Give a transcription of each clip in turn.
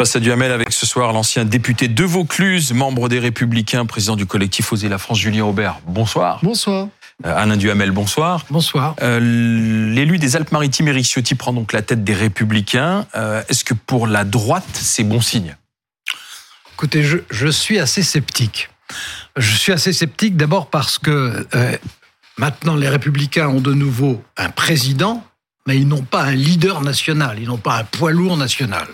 Face à Duhamel avec ce soir l'ancien député de Vaucluse, membre des Républicains, président du collectif Oser la France, Julien Aubert. Bonsoir. Bonsoir. Euh, Alain Duhamel, bonsoir. Bonsoir. Euh, L'élu des Alpes-Maritimes, Éric Ciotti, prend donc la tête des Républicains. Euh, Est-ce que pour la droite, c'est bon signe? Écoutez, je, je, suis assez sceptique. Je suis assez sceptique d'abord parce que euh, maintenant les Républicains ont de nouveau un président, mais ils n'ont pas un leader national, ils n'ont pas un poids lourd national.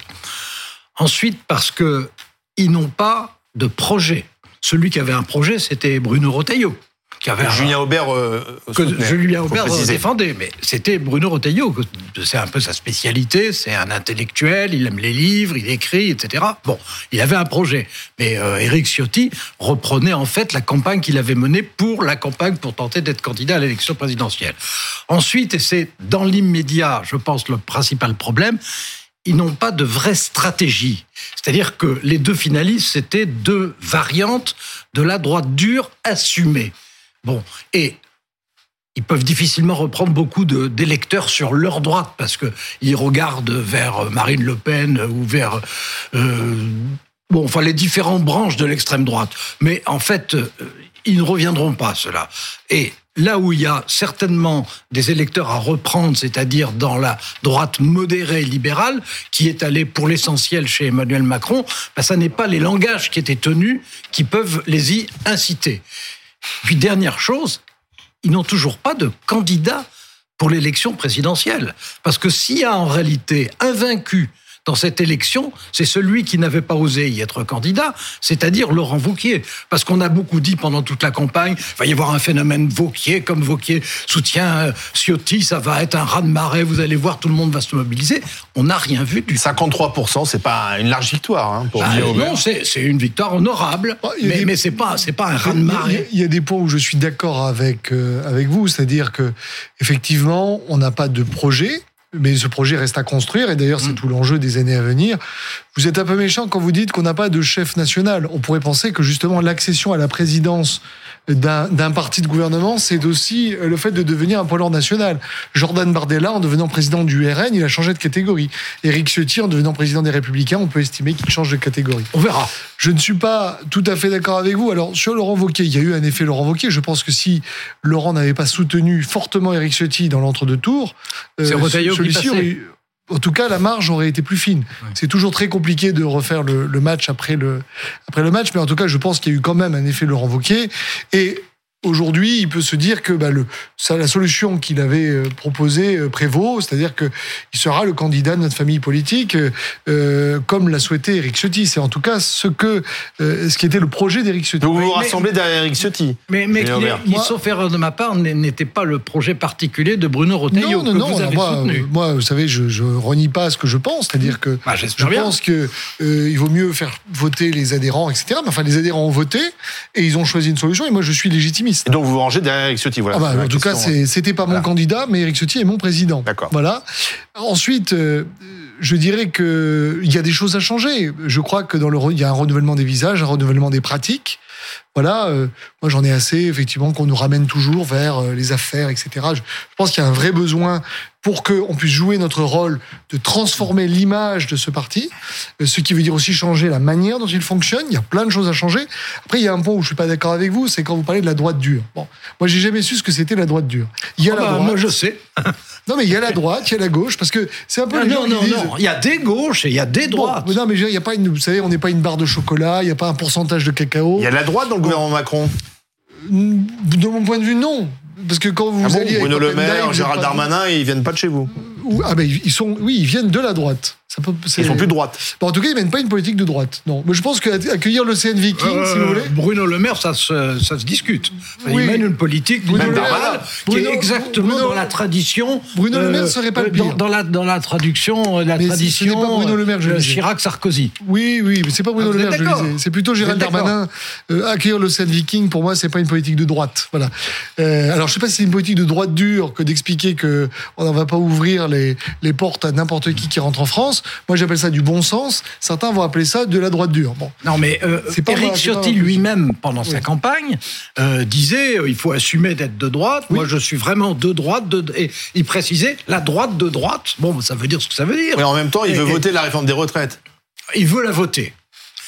Ensuite, parce que ils n'ont pas de projet. Celui qui avait un projet, c'était Bruno Retailleau. Qui avait Julien un... Aubert euh, que Julien Aubert défendait, mais c'était Bruno Retailleau. C'est un peu sa spécialité, c'est un intellectuel, il aime les livres, il écrit, etc. Bon, il avait un projet. Mais euh, Éric Ciotti reprenait en fait la campagne qu'il avait menée pour la campagne pour tenter d'être candidat à l'élection présidentielle. Ensuite, et c'est dans l'immédiat, je pense, le principal problème, ils n'ont pas de vraie stratégie. C'est-à-dire que les deux finalistes, c'était deux variantes de la droite dure assumée. Bon, et ils peuvent difficilement reprendre beaucoup d'électeurs sur leur droite parce que ils regardent vers Marine Le Pen ou vers euh, bon, enfin les différentes branches de l'extrême droite. Mais en fait, euh, ils ne reviendront pas cela. Et là où il y a certainement des électeurs à reprendre, c'est-à-dire dans la droite modérée libérale, qui est allée pour l'essentiel chez Emmanuel Macron, ben ça n'est pas les langages qui étaient tenus qui peuvent les y inciter. Puis dernière chose, ils n'ont toujours pas de candidat pour l'élection présidentielle. Parce que s'il y a en réalité un vaincu dans cette élection, c'est celui qui n'avait pas osé y être candidat, c'est-à-dire Laurent Vauquier. Parce qu'on a beaucoup dit pendant toute la campagne, il va y avoir un phénomène Vauquier, comme Vauquier soutient euh, Ciotti, ça va être un raz-de-marée, vous allez voir, tout le monde va se mobiliser. On n'a rien vu du 53%, c'est pas une large victoire. Hein, pour ah, non, c'est une victoire honorable, oh, mais, des... mais c'est pas, pas un raz-de-marée. Il y a des points où je suis d'accord avec, euh, avec vous, c'est-à-dire que effectivement, on n'a pas de projet mais ce projet reste à construire et d'ailleurs c'est tout l'enjeu des années à venir. Vous êtes un peu méchant quand vous dites qu'on n'a pas de chef national. On pourrait penser que justement l'accession à la présidence d'un parti de gouvernement, c'est aussi le fait de devenir un poids national. Jordan Bardella, en devenant président du RN, il a changé de catégorie. Éric Ciotti, en devenant président des Républicains, on peut estimer qu'il change de catégorie. On verra. Je ne suis pas tout à fait d'accord avec vous. Alors, sur Laurent Wauquiez, il y a eu un effet Laurent Wauquiez. Je pense que si Laurent n'avait pas soutenu fortement Éric Ciotti dans l'entre-deux-tours, euh, celui-ci aurait en tout cas, la marge aurait été plus fine. Ouais. C'est toujours très compliqué de refaire le, le, match après le, après le match, mais en tout cas, je pense qu'il y a eu quand même un effet Laurent Wauquiez. Et aujourd'hui, il peut se dire que bah, le, ça, la solution qu'il avait euh, proposée euh, prévaut, c'est-à-dire qu'il sera le candidat de notre famille politique, euh, comme l'a souhaité Éric Ciotti. C'est en tout cas ce que, euh, ce qui était le projet d'Éric Ciotti. Donc vous vous rassemblez derrière Éric Ciotti. Mais, mais qui, qui, sauf erreur de ma part, n'était pas le projet particulier de Bruno Retailleau non, non, que non, vous avez moi, soutenu. Moi, vous savez, je, je renie pas ce que je pense, c'est-à-dire que bah, je bien. pense que euh, il vaut mieux faire voter les adhérents, etc. Mais enfin, les adhérents ont voté et ils ont choisi une solution. Et moi, je suis Et donc vous vous rangez derrière Eric Ciotti, voilà. Ah bah, en tout cas, c'était pas Voilà. mon candidat, mais Eric Ciotti est mon président. D'accord. Voilà. Ensuite, euh, je dirais que il y a des choses à changer. Je crois que dans le il y a un renouvellement des visages, un renouvellement des pratiques. Voilà, euh, moi j'en ai assez effectivement qu'on nous ramène toujours vers euh, les affaires, etc. Je, je pense qu'il y a un vrai besoin pour qu'on puisse jouer notre rôle de transformer l'image de ce parti, euh, ce qui veut dire aussi changer la manière dont il fonctionne. Il y a plein de choses à changer. Après, il y a un point où je suis pas d'accord avec vous, c'est quand vous parlez de la droite dure. Bon, moi j'ai jamais su ce que c'était la droite dure. Il y a Ah la bah, droite. moi, je sais. Non, mais il y a la droite, il y a la gauche, parce que c'est un peu Ah, les gens non, non, disent. non. Il y a des gauches et il y a des Bon, droites. mais non, mais il y a pas une, vous savez, on n'est pas une barre de chocolat, il n'y a pas un pourcentage de cacao. Il y a la droite dans le gouvernement Macron. De mon point de vue, non. Parce que quand vous Ah bon, alliez Bruno Le Maire, Gérald Darmanin, ils viennent pas de chez vous. Ou- Ah ben ils sont, oui, ils viennent de la droite. Ça peut, Ils sont plus de droite. Bon, en tout cas, ils mènent pas une politique de droite. Non, mais je pense qu'accueillir l'Océan Viking, Euh, si vous voulez. Bruno Le Maire, ça se, ça se discute. Oui. Il mène une politique Bruno Le Maire, qui est exactement Bruno- dans la tradition. Bruno Le Maire serait pas le dans, pire. dans la dans la traduction, euh, la Mais ce- ce tradition. n'est pas Bruno Le Maire je euh, disais. Chirac-Sarkozy. Oui, oui, mais c'est pas Bruno Ah, Le Maire, je le disais. C'est plutôt Gérald Darmanin. Euh, accueillir l'Océan Viking, pour moi, c'est pas une politique de droite. Voilà. Euh, alors, je sais pas si c'est une politique de droite dure que d'expliquer que on n'en va pas ouvrir les, les portes à n'importe qui qui rentre en France. Moi, j'appelle ça du bon sens. Certains vont appeler ça de la droite dure. Bon. Non, mais euh, pas Eric Ciotti lui-même, pendant sa campagne, euh, disait euh, il faut assumer d'être de droite. Moi, je suis vraiment de droite. De, et il précisait la droite de droite. Bon, ça veut dire ce que ça veut dire. Mais en même temps, il Et- veut et- voter la réforme des retraites. Il veut la voter.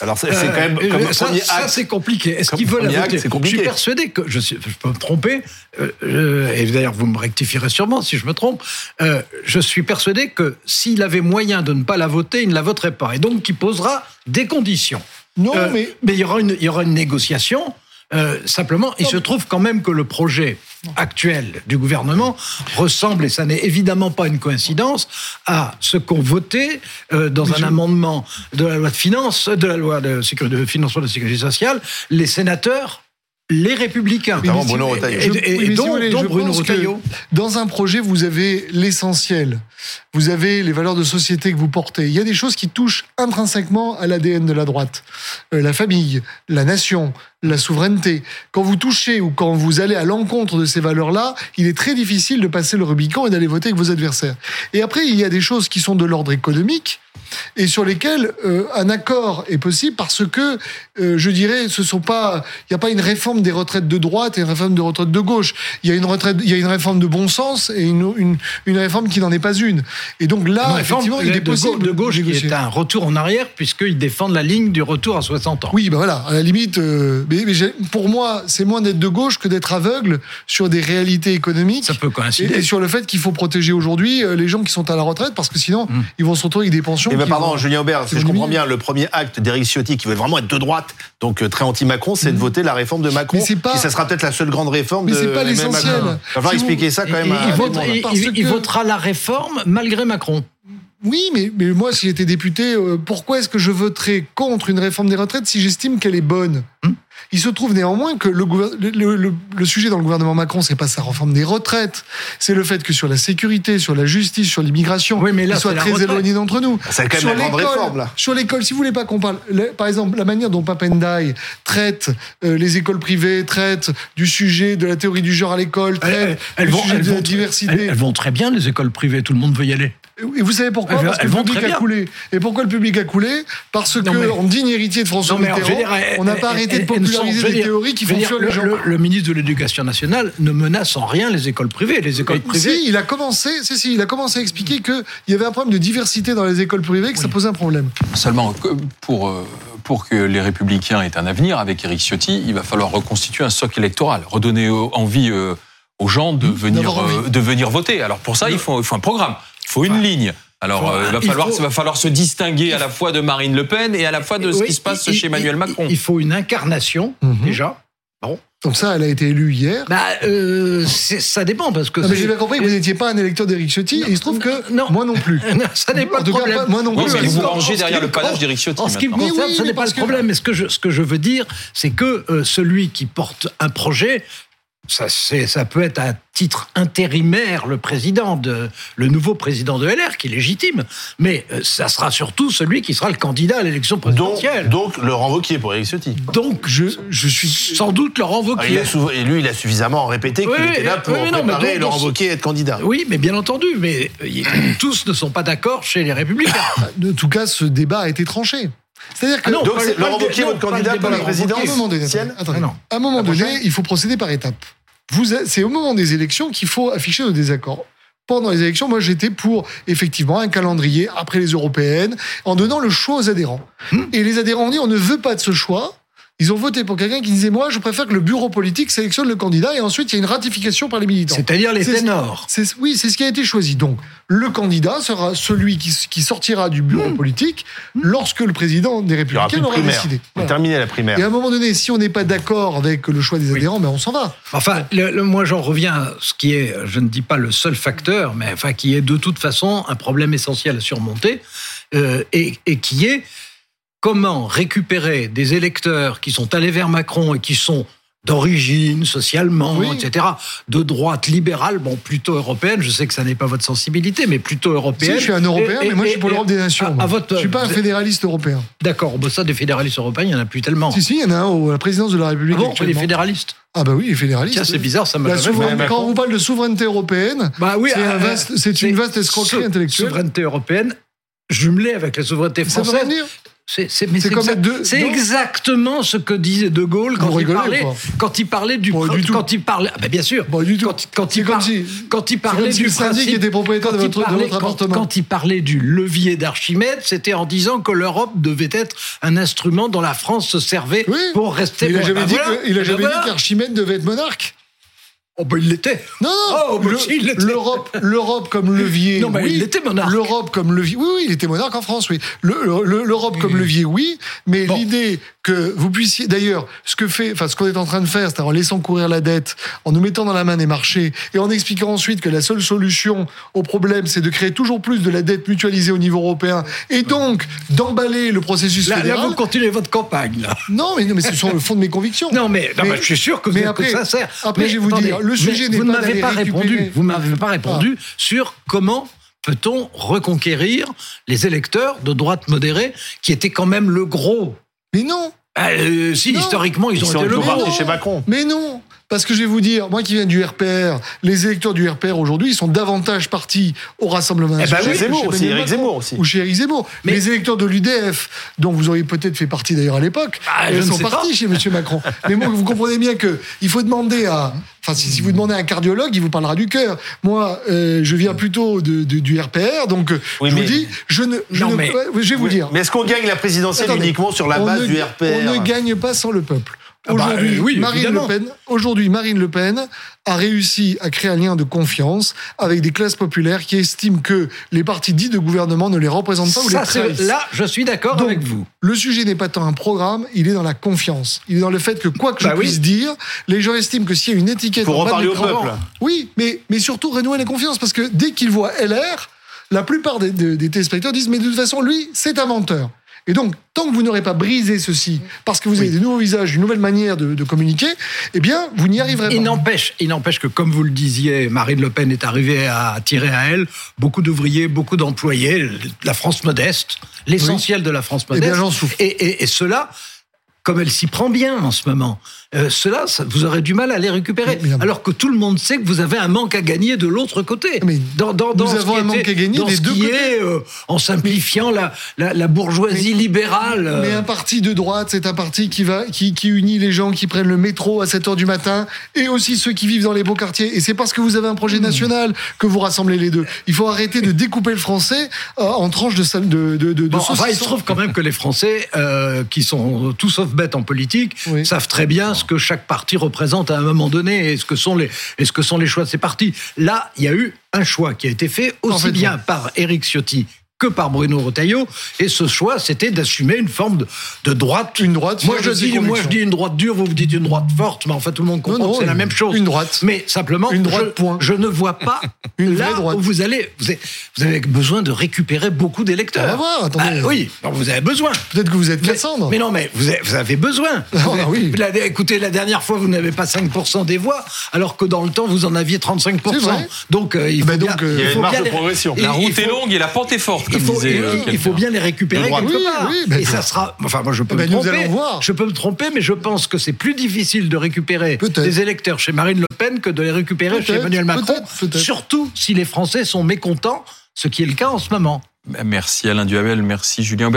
Alors c'est c'est quand même Euh, comme ça, premier ça, acte. c'est compliqué. Est-ce Comme qu'il veut la voter c'est compliqué. Je suis persuadé que je, suis- je peux me tromper. euh, euh, et d'ailleurs, vous me rectifierez sûrement si je me trompe. euh, je suis persuadé que s'il avait moyen de ne pas la voter, il ne la voterait pas, et donc qu'il posera des conditions. Non, Euh, mais il y aura une, il y aura une négociation. Euh, simplement, il se trouve quand même que le projet actuel du gouvernement ressemble, et ça n'est évidemment pas une coïncidence, à ce qu'ont voté euh, dans un amendement de la loi de finances, de la loi de, sécurité, de financement de la sécurité sociale, les sénateurs, les républicains. Notamment Bruno Retailleau. Et, Je- et- oui, et mais si je Bruno pense que Retailleau. Dans un projet, vous avez l'essentiel. Vous avez les valeurs de société que vous portez. Il y a des choses qui touchent intrinsèquement à l'ADN de la droite. Euh, la famille, la nation, la souveraineté. Quand vous touchez ou quand vous allez à l'encontre de ces valeurs-là, il est très difficile de passer le Rubicon et d'aller voter avec vos adversaires. Et après, il y a des choses qui sont de l'ordre économique et sur lesquelles euh, un accord est possible parce que, euh, je dirais, ce sont pas, il n'y a pas une réforme des retraites de droite et une réforme de retraite de gauche. Il y a une retraite, il y a une réforme de bon sens et une, une, une réforme qui n'en est pas une. Et donc là, effectivement, il est possible de gauche qui est un retour en arrière puisqu'ils défendent la ligne du retour à 60 ans. Oui, ben voilà, à la limite, euh, mais, pour moi, c'est moins d'être de gauche que d'être aveugle sur des réalités économiques. Ça peut coïncider. et sur le fait qu'il faut protéger aujourd'hui les gens qui sont à la retraite parce que sinon, Hum. ils vont se retrouver avec des pensions. Et ben qui pardon, vont- Julien Aubert, si c'est je comprends bien, le premier acte d'Éric Ciotti, qui veut vraiment être de droite, donc euh, très anti-Macron, c'est de voter la réforme de Macron. Mais c'est pas- qui ça sera peut-être la seule grande réforme Mais de c'est pas l'essentiel. Macron. Il va falloir Si vous- expliquer ça quand Et- même et à il, vote- il- Parce il- que- votera la réforme malgré Macron. Oui, mais, mais moi, si j'étais député, euh, pourquoi est-ce que je voterais contre une réforme des retraites si j'estime qu'elle est bonne? Hmm. Il se trouve néanmoins que le, gouver- le, le- le- le sujet dans le gouvernement Macron, c'est pas sa réforme des retraites, c'est le fait que sur la sécurité, sur la justice, sur l'immigration, Oui, mais là, très retraite. éloigné d'entre nous. C'est quand même sur la grande l'école- réforme, là. Sur l'école, si vous voulez pas qu'on parle, le- par exemple, la manière dont Papendai traite euh, les écoles privées, traite du sujet de la théorie du genre à l'école, traite Elles, du vont, sujet elles de la diversité. elles- elles vont très bien, les écoles privées, tout le monde veut y aller. Et vous savez pourquoi Parce que le public a coulé. Et pourquoi le public a coulé Parce que, Non, mais- en digne héritier de François Mitterrand, on n'a pas arrêté elles- de elles ne sont- populariser des théories qui font fuir les le, gens. le- le ministre de l'Éducation nationale ne menace en rien les écoles privées. Les écoles privées. Si, il a commencé, si, si, il a commencé à expliquer qu'il y avait un problème de diversité dans les écoles privées, que ça posait un problème. Seulement, pour, euh, pour que les Républicains aient un avenir avec Éric Ciotti, il va falloir reconstituer un socle électoral, redonner euh, envie euh, aux gens de venir, envie. euh, de venir voter. Alors pour ça, il faut, il faut un programme, faut une ligne. Alors Faut- euh, il, va il falloir, faut- va falloir se distinguer à la fois de Marine Le Pen et à la fois de ce Oui, qui se passe il- chez il- Emmanuel il- Macron. Il faut une incarnation, Mhm. déjà. Donc ça, elle a été élue hier. Bah, euh, ça dépend, parce que. Non, mais j'ai bien compris que vous n'étiez pas un électeur d'Éric Ciotti, et il se trouve que Non. moi non plus. ça n'est pas En le cas, problème. pas- moi non Oui, plus. mais vous rangez derrière le panache d'Éric Ciotti En ce qui me concerne, oui, mais n'est pas le que- problème. Mais ce que je, ce que je veux dire, c'est que euh, celui qui porte un projet, ça, ça peut être à titre intérimaire le président de le nouveau président de LR qui est légitime, mais euh, ça sera surtout celui qui sera le candidat à l'élection Donc, présidentielle. donc Laurent Wauquiez pour Éric Ciotti. Donc, Je, je suis. sans doute Laurent Ah, Wauquiez. et lui, il a suffisamment répété qu'il Oui, était là pour oui, mais non, préparer donc, Laurent Wauquiez à être candidat. Oui, mais bien entendu, mais euh, tous ne sont pas d'accord chez les Républicains. En tout cas, ce débat a été tranché. C'est-à-dire que. Ah non, Donc c'est Laurent Wauquiez, votre candidat pour la présidence À un moment donné, attendez, Ah non. à un moment La donné, prochaine il faut procéder par étapes. Vous, c'est au moment des élections qu'il faut afficher nos désaccords. Pendant les élections, moi j'étais pour effectivement un calendrier après les européennes, en donnant le choix aux adhérents. Hmm. Et les adhérents ont dit on ne veut pas de ce choix. Ils ont voté pour quelqu'un qui disait moi je préfère que le bureau politique sélectionne le candidat et ensuite il y a une ratification par les militants. C'est-à-dire les ténors. Oui, c'est ce qui a été choisi. Donc, le candidat sera celui qui, qui sortira du bureau politique lorsque le président des Républicains de aura primaire. décidé. On a Voilà. terminé la primaire. Et à un moment donné, si on n'est pas d'accord avec le choix des adhérents, ben on s'en va. Enfin, le- le- moi j'en reviens à ce qui est, je ne dis pas le seul facteur, mais enfin qui est de toute façon un problème essentiel à surmonter, euh, et, et qui est comment récupérer des électeurs qui sont allés vers Macron et qui sont d'origine, socialement, Oui. etc., de droite libérale, bon, plutôt européenne, je sais que ça n'est pas votre sensibilité, mais plutôt Si, européenne. je suis un Européen, Et- mais moi je suis pour l'Europe des nations. à- moi. à votre- je suis pas un fédéraliste européen. D'accord, bon, ça, des fédéralistes européens, il n'y en a plus tellement. Si, si, il y en a un au- à la présidence de la Ah République. bon, les actuellement. fédéralistes Ah bah oui, les fédéralistes. Tiens, c'est bizarre, ça m'a quand on vous parle de souveraineté européenne, Bah oui, c'est un euh, vaste- c'est une vaste escroquerie intellectuelle. Souveraineté européenne jumelé avec la souveraineté française. C'est c'est exactement ce que disait De Gaulle quand, il parlait, quand il parlait du quand il parlait ah ben bien sûr. Bon, du tout. Quand, quand, il, quand il parlait du syndic était propriétaire de votre, parlait, de votre appartement. quand, il parlait du levier d'Archimède c'était en disant que l'Europe devait être un instrument dont la France se servait pour rester il a jamais dit il a jamais dit qu'Archimède devait être monarque Oh ben il l'était. Non, non. Oh, ben, L'Europe, l'Europe comme levier. Non, mais oui. il était monarque. L'Europe comme levier. Oui, oui, il était monarque en France, oui. L'Europe comme levier, oui. Mais l'idée que vous puissiez, d'ailleurs, ce que fait, enfin, ce qu'on est en train de faire, c'est en laissant courir la dette, en nous mettant dans la main des marchés et en expliquant ensuite que la seule solution au problème, c'est de créer toujours plus de la dette mutualisée au niveau européen et donc d'emballer le processus là, fédéral. Là, vous continuez votre campagne, là. Non, mais, non, mais c'est sur le fond de mes convictions. Non, mais, non, mais, je suis sûr que, mais après, que ça sert. Après, je vais vous dire, le sujet n'est pas m'avez pas répondu. Vous m'avez pas répondu sur comment peut-on reconquérir les électeurs de droite modérée qui étaient quand même le gros. Mais non. Euh, si, historiquement, ils, ont été le chez Macron. Mais non. Parce que je vais vous dire, moi qui viens du RPR, les électeurs du RPR aujourd'hui, ils sont davantage partis au Rassemblement national. Eh ben, Zemmour aussi, Eric Zemmour aussi. Ou chez Eric Zemmour. Mais les électeurs de l'UDF, dont vous auriez peut-être fait partie d'ailleurs à l'époque, bah, ils sont partis chez M. Macron. Mais moi, vous comprenez bien que il faut demander à, Enfin, si, vous demandez à un cardiologue, il vous parlera du cœur. Moi, euh, je viens plutôt de, de, du RPR, donc je vous dis, je ne, je, ne, mais, je vais vous dire. Mais est-ce qu'on gagne la présidentielle uniquement sur la base du RPR On ne gagne pas sans le peuple. Ah bah, aujourd'hui, Marine Le Pen, aujourd'hui, Marine Le Pen a réussi à créer un lien de confiance avec des classes populaires qui estiment que les partis dits de gouvernement ne les représentent pas ou les trahissent. Là, je suis d'accord avec vous. Le sujet n'est pas tant un programme, il est dans la confiance. Il est dans le fait que quoi que je bah puisse dire, les gens estiment que s'il y a une étiquette Pour en au peuple. Oui, mais, mais surtout renouer la confiance parce que dès qu'ils voient LR, la plupart des, des téléspectateurs disent mais de toute façon lui c'est un menteur. Et donc, tant que vous n'aurez pas brisé ceci, parce que vous avez des nouveaux visages, une nouvelle manière de, communiquer, eh bien, vous n'y arriverez il N'empêche, il n'empêche que, comme vous le disiez, Marine Le Pen est arrivée à attirer à elle beaucoup d'ouvriers, beaucoup d'employés, la France modeste, l'essentiel de la France eh modeste. Et, et, et cela, comme elle s'y prend bien en ce moment, euh, cela, vous aurez du mal à les récupérer. alors que tout le monde sait que vous avez un manque à gagner de l'autre côté. Mais dans, dans, nous avons un manque à gagner des deux côtés. Euh, en simplifiant la, la, bourgeoisie libérale. Euh. Mais un parti de droite, c'est un parti qui, va, qui, qui unit les gens qui prennent le métro à 7 h du matin et aussi ceux qui vivent dans les beaux quartiers. Et c'est parce que vous avez un projet hmm. national que vous rassemblez les deux. Il faut arrêter de découper le français en tranches de de, de, de, bon, enfin, il se trouve quand même que les Français, qui sont tout sauf bêtes en politique, savent très bien ce que chaque parti représente à un moment donné et ce que sont les, et ce que sont les choix de ces partis. Là, il y a eu un choix qui a été fait aussi bien par Éric Ciotti que par Bruno Retailleau. Et ce choix, c'était d'assumer une forme de, droite. Une droite. Moi je, dis, moi, je dis une droite dure, vous vous dites une droite forte, mais en fait, tout le monde comprend que c'est la même chose. Une droite. Mais simplement, une droite, je, point. je ne vois pas une là droite. où vous allez. Vous avez, vous avez, besoin de récupérer beaucoup d'électeurs. On va voir, attendez. Ah, oui, vous avez besoin. Peut-être que vous êtes Cassandre. Mais, non, mais vous avez, vous avez besoin. Ah, oui. écoutez, la dernière fois, vous n'avez pas 5% des voix, alors que dans le temps, vous en aviez 35%. Donc, euh, il faut donc, euh, il y a une marge de progression. La route est longue et la pente est forte, comme disait il faut bien les récupérer quelque part. Ben et ça sera. Enfin, moi, je peux ben me tromper. Je peux me tromper, mais je pense que c'est plus difficile de récupérer des électeurs chez Marine Le Pen que de les récupérer chez Emmanuel Macron. Surtout si les Français sont mécontents, ce qui est le cas en ce moment. Merci Alain Duhamel, merci Julien Aubert.